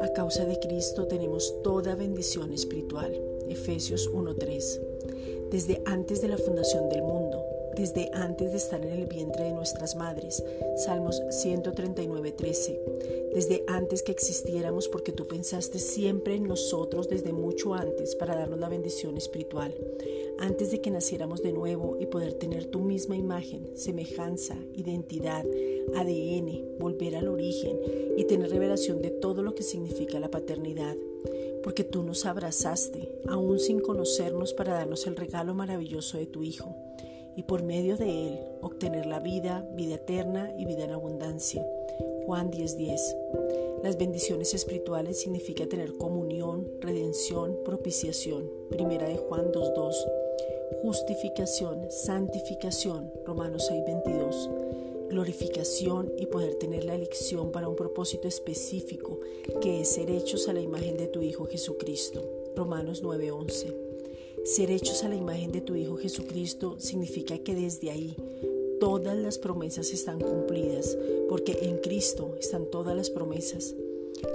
A causa de Cristo tenemos toda bendición espiritual. Efesios 1:3. Desde antes de la fundación del mundo, desde antes de estar en el vientre de nuestras madres. Salmos 139:13. Desde antes que existiéramos porque tú pensaste siempre en nosotros desde mucho antes para darnos la bendición espiritual. Antes de que naciéramos de nuevo y poder tener tu misma imagen, semejanza, identidad, ADN, volver al origen y tener revelación de todo lo que significa la paternidad porque tú nos abrazaste, aún sin conocernos, para darnos el regalo maravilloso de tu Hijo y por medio de él obtener la vida, vida eterna y vida en abundancia. Juan 10:10. Las bendiciones espirituales significa tener comunión, redención, propiciación. Primera de Juan 2:2. Justificación, santificación. Romanos 6:22. Glorificación y poder tener la elección para un propósito específico, que es ser hechos a la imagen de tu Hijo Jesucristo. Romanos 9:11. Ser hechos a la imagen de tu Hijo Jesucristo significa que desde ahí todas las promesas están cumplidas, porque en Cristo están todas las promesas.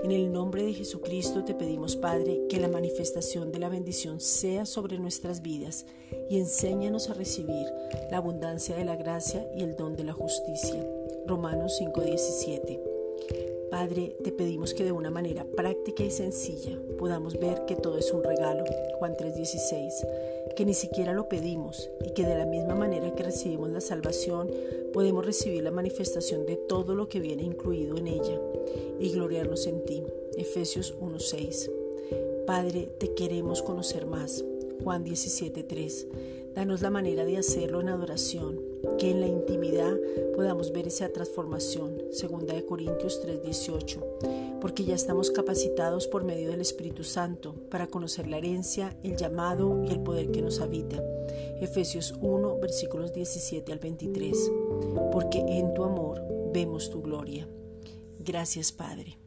En el nombre de Jesucristo te pedimos, Padre, que la manifestación de la bendición sea sobre nuestras vidas y enséñanos a recibir la abundancia de la gracia y el don de la justicia. Romanos 5:17. Padre, te pedimos que de una manera práctica y sencilla podamos ver que todo es un regalo, Juan 3:16, que ni siquiera lo pedimos y que de la misma manera que recibimos la salvación, podemos recibir la manifestación de todo lo que viene incluido en ella y gloriarnos en ti, Efesios 1:6. Padre, te queremos conocer más, Juan 17:3. Danos la manera de hacerlo en adoración, que en la intimidad podamos ver esa transformación. Segunda de Corintios 3:18. Porque ya estamos capacitados por medio del Espíritu Santo para conocer la herencia, el llamado y el poder que nos habita. Efesios 1, versículos 17 al 23. Porque en tu amor vemos tu gloria. Gracias, Padre.